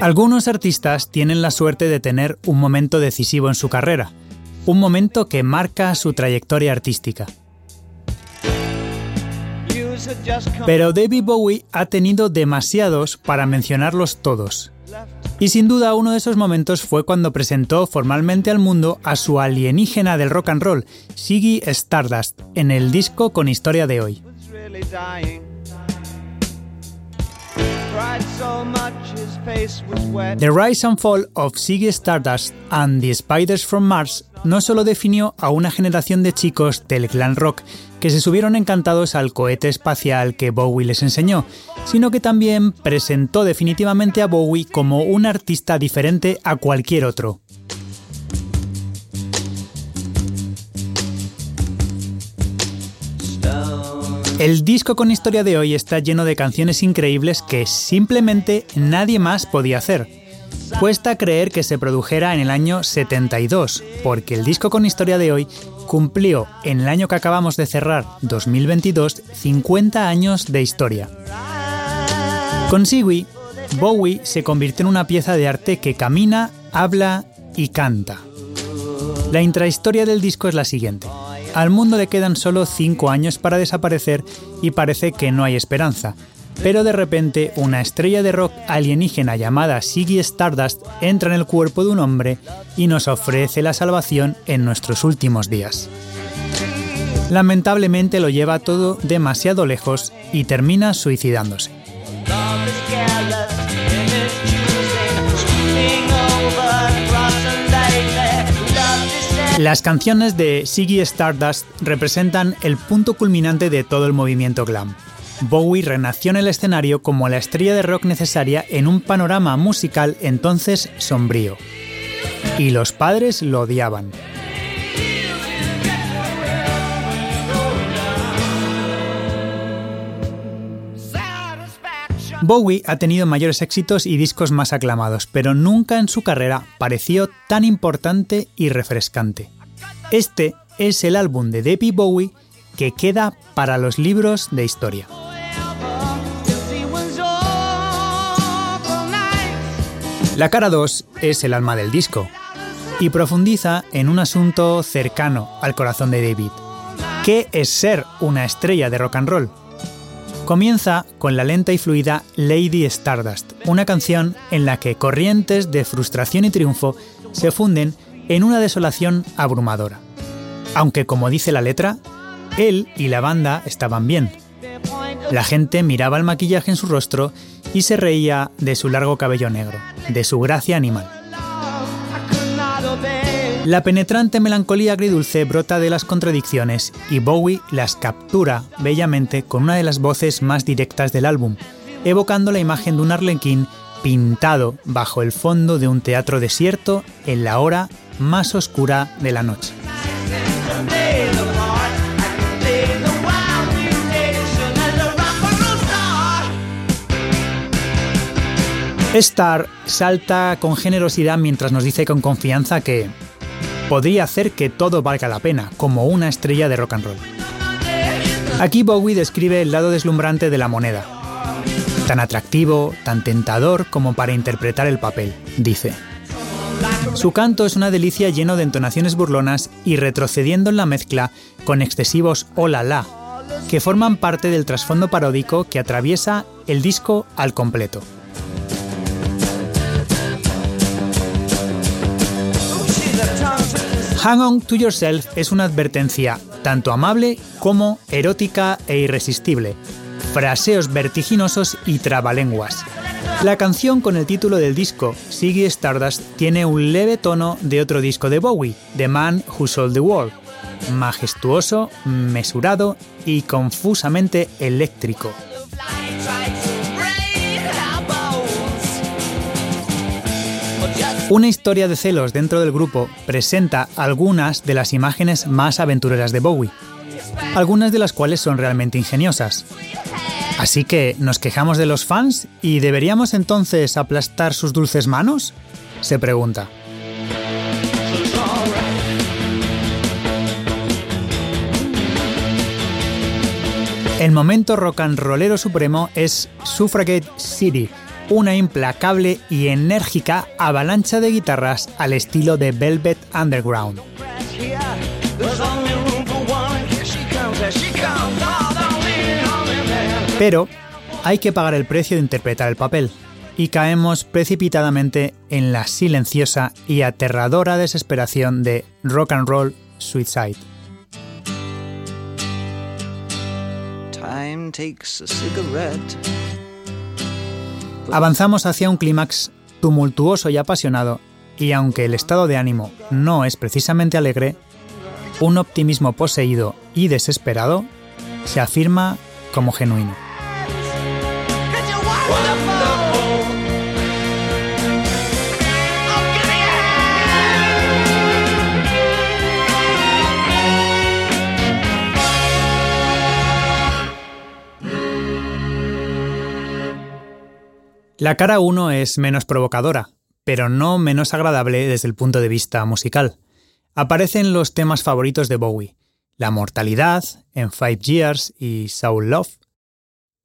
Algunos artistas tienen la suerte de tener un momento decisivo en su carrera, un momento que marca su trayectoria artística. Pero David Bowie ha tenido demasiados para mencionarlos todos. Y sin duda uno de esos momentos fue cuando presentó formalmente al mundo a su alienígena del rock and roll, Siggy Stardust, en el disco con historia de hoy. The Rise and Fall of Ziggy Stardust and the Spiders from Mars no solo definió a una generación de chicos del clan rock que se subieron encantados al cohete espacial que Bowie les enseñó, sino que también presentó definitivamente a Bowie como un artista diferente a cualquier otro. El disco con historia de hoy está lleno de canciones increíbles que simplemente nadie más podía hacer. Cuesta creer que se produjera en el año 72, porque el disco con historia de hoy cumplió en el año que acabamos de cerrar, 2022, 50 años de historia. Con Siwi, Bowie se convirtió en una pieza de arte que camina, habla y canta. La intrahistoria del disco es la siguiente. Al mundo le quedan solo 5 años para desaparecer y parece que no hay esperanza. Pero de repente una estrella de rock alienígena llamada Siggy Stardust entra en el cuerpo de un hombre y nos ofrece la salvación en nuestros últimos días. Lamentablemente lo lleva todo demasiado lejos y termina suicidándose. Las canciones de Siggy Stardust representan el punto culminante de todo el movimiento glam. Bowie renació en el escenario como la estrella de rock necesaria en un panorama musical entonces sombrío. Y los padres lo odiaban. Bowie ha tenido mayores éxitos y discos más aclamados, pero nunca en su carrera pareció tan importante y refrescante. Este es el álbum de David Bowie que queda para los libros de historia. La cara 2 es el alma del disco y profundiza en un asunto cercano al corazón de David. ¿Qué es ser una estrella de rock and roll? Comienza con la lenta y fluida Lady Stardust, una canción en la que corrientes de frustración y triunfo se funden en una desolación abrumadora. Aunque como dice la letra, él y la banda estaban bien. La gente miraba el maquillaje en su rostro y se reía de su largo cabello negro, de su gracia animal. La penetrante melancolía agridulce brota de las contradicciones y Bowie las captura bellamente con una de las voces más directas del álbum, evocando la imagen de un arlequín pintado bajo el fondo de un teatro desierto en la hora más oscura de la noche. Star salta con generosidad mientras nos dice con confianza que podría hacer que todo valga la pena, como una estrella de rock and roll. Aquí Bowie describe el lado deslumbrante de la moneda, tan atractivo, tan tentador como para interpretar el papel, dice. Su canto es una delicia lleno de entonaciones burlonas y retrocediendo en la mezcla con excesivos hola la, que forman parte del trasfondo paródico que atraviesa el disco al completo. Hang On to Yourself es una advertencia tanto amable como erótica e irresistible, fraseos vertiginosos y trabalenguas. La canción con el título del disco, Siggy Stardust, tiene un leve tono de otro disco de Bowie, The Man Who Sold the World, majestuoso, mesurado y confusamente eléctrico. Una historia de celos dentro del grupo presenta algunas de las imágenes más aventureras de Bowie, algunas de las cuales son realmente ingeniosas. Así que, ¿nos quejamos de los fans y deberíamos entonces aplastar sus dulces manos? Se pregunta. El momento rock and rollero supremo es Suffragette City, una implacable y enérgica avalancha de guitarras al estilo de Velvet Underground. Pero hay que pagar el precio de interpretar el papel, y caemos precipitadamente en la silenciosa y aterradora desesperación de Rock and Roll Suicide. Avanzamos hacia un clímax tumultuoso y apasionado, y aunque el estado de ánimo no es precisamente alegre, un optimismo poseído y desesperado se afirma como genuino. La cara 1 es menos provocadora, pero no menos agradable desde el punto de vista musical. Aparecen los temas favoritos de Bowie, la mortalidad, en Five Years y Soul Love,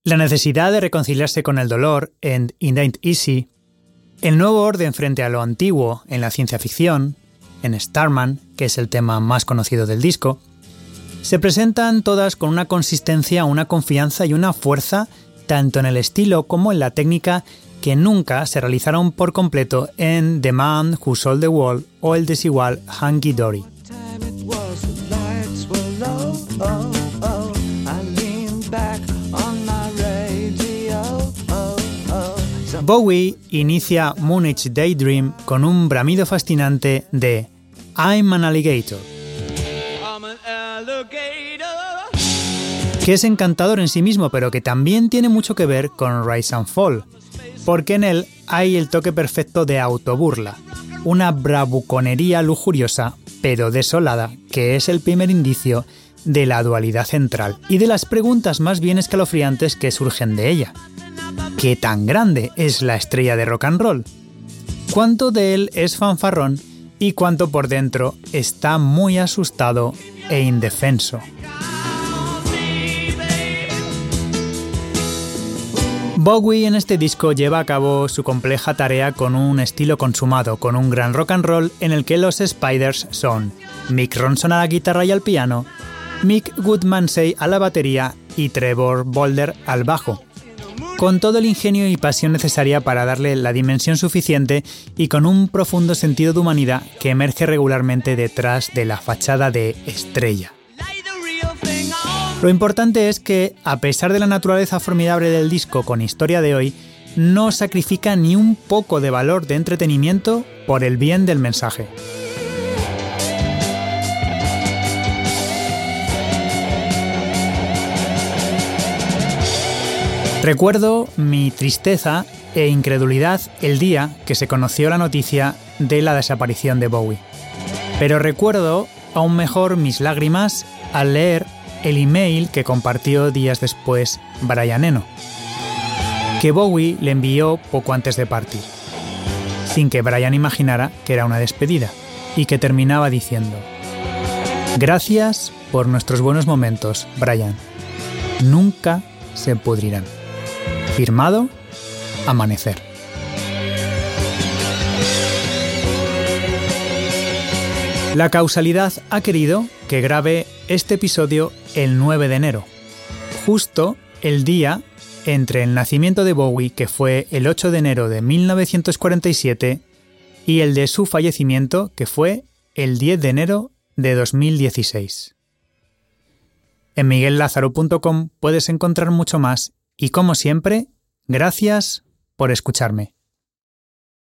la necesidad de reconciliarse con el dolor en It Ain't Easy, el nuevo orden frente a lo antiguo en la ciencia ficción, en Starman, que es el tema más conocido del disco, se presentan todas con una consistencia, una confianza y una fuerza tanto en el estilo como en la técnica que nunca se realizaron por completo en The Man Who Sold the Wall o el desigual Hanky Dory. Bowie inicia Munich Daydream con un bramido fascinante de I'm an alligator que es encantador en sí mismo, pero que también tiene mucho que ver con Rise and Fall, porque en él hay el toque perfecto de autoburla, una bravuconería lujuriosa, pero desolada, que es el primer indicio de la dualidad central y de las preguntas más bien escalofriantes que surgen de ella. ¿Qué tan grande es la estrella de rock and roll? ¿Cuánto de él es fanfarrón y cuánto por dentro está muy asustado e indefenso? Bowie en este disco lleva a cabo su compleja tarea con un estilo consumado, con un gran rock and roll en el que los Spiders son Mick Ronson a la guitarra y al piano, Mick Goodmansey a la batería y Trevor Boulder al bajo, con todo el ingenio y pasión necesaria para darle la dimensión suficiente y con un profundo sentido de humanidad que emerge regularmente detrás de la fachada de estrella. Lo importante es que, a pesar de la naturaleza formidable del disco con historia de hoy, no sacrifica ni un poco de valor de entretenimiento por el bien del mensaje. Recuerdo mi tristeza e incredulidad el día que se conoció la noticia de la desaparición de Bowie. Pero recuerdo aún mejor mis lágrimas al leer el email que compartió días después Brian Eno, que Bowie le envió poco antes de partir, sin que Brian imaginara que era una despedida, y que terminaba diciendo, Gracias por nuestros buenos momentos, Brian. Nunca se pudrirán. Firmado, Amanecer. La causalidad ha querido que grabe este episodio el 9 de enero, justo el día entre el nacimiento de Bowie, que fue el 8 de enero de 1947, y el de su fallecimiento, que fue el 10 de enero de 2016. En miguellázaro.com puedes encontrar mucho más y como siempre, gracias por escucharme.